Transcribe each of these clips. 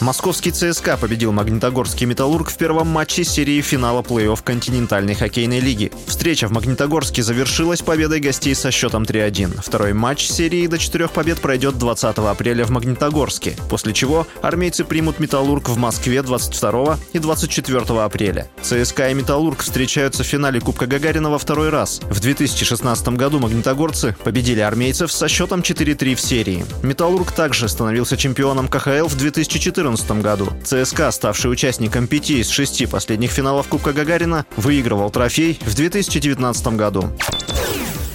Московский ЦСКА победил Магнитогорский «Металлург» в первом матче серии финала плей-офф континентальной хоккейной лиги. Встреча в Магнитогорске завершилась победой гостей со счетом 3-1. Второй матч серии до четырех побед пройдет 20 апреля в Магнитогорске, после чего армейцы примут «Металлург» в Москве 22 и 24 апреля. ЦСКА и «Металлург» встречаются в финале Кубка Гагарина во второй раз. В 2016 году магнитогорцы победили армейцев со счетом 4-3 в серии. «Металлург» также становился чемпионом КХЛ в 2014 2014 году. ЦСКА, ставший участником пяти из шести последних финалов Кубка Гагарина, выигрывал трофей в 2019 году.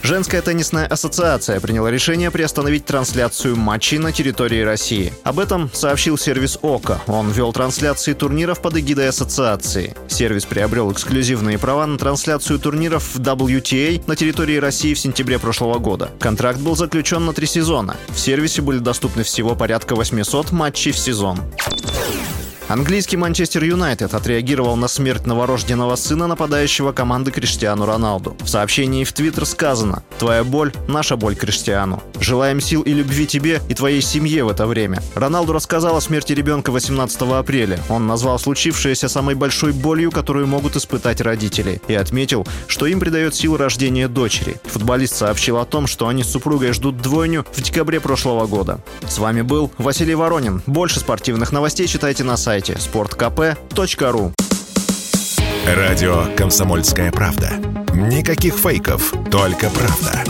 Женская теннисная ассоциация приняла решение приостановить трансляцию матчей на территории России. Об этом сообщил сервис ОКО. Он вел трансляции турниров под эгидой ассоциации. Сервис приобрел эксклюзивные права на трансляцию турниров в WTA на территории России в сентябре прошлого года. Контракт был заключен на три сезона. В сервисе были доступны всего порядка 800 матчей в сезон. Английский Манчестер Юнайтед отреагировал на смерть новорожденного сына нападающего команды Криштиану Роналду. В сообщении в Твиттер сказано «Твоя боль – наша боль, Криштиану. Желаем сил и любви тебе и твоей семье в это время». Роналду рассказал о смерти ребенка 18 апреля. Он назвал случившееся самой большой болью, которую могут испытать родители, и отметил, что им придает сил рождения дочери. Футболист сообщил о том, что они с супругой ждут двойню в декабре прошлого года. С вами был Василий Воронин. Больше спортивных новостей читайте на сайте сайте sportkp.ru Радио «Комсомольская правда». Никаких фейков, только правда.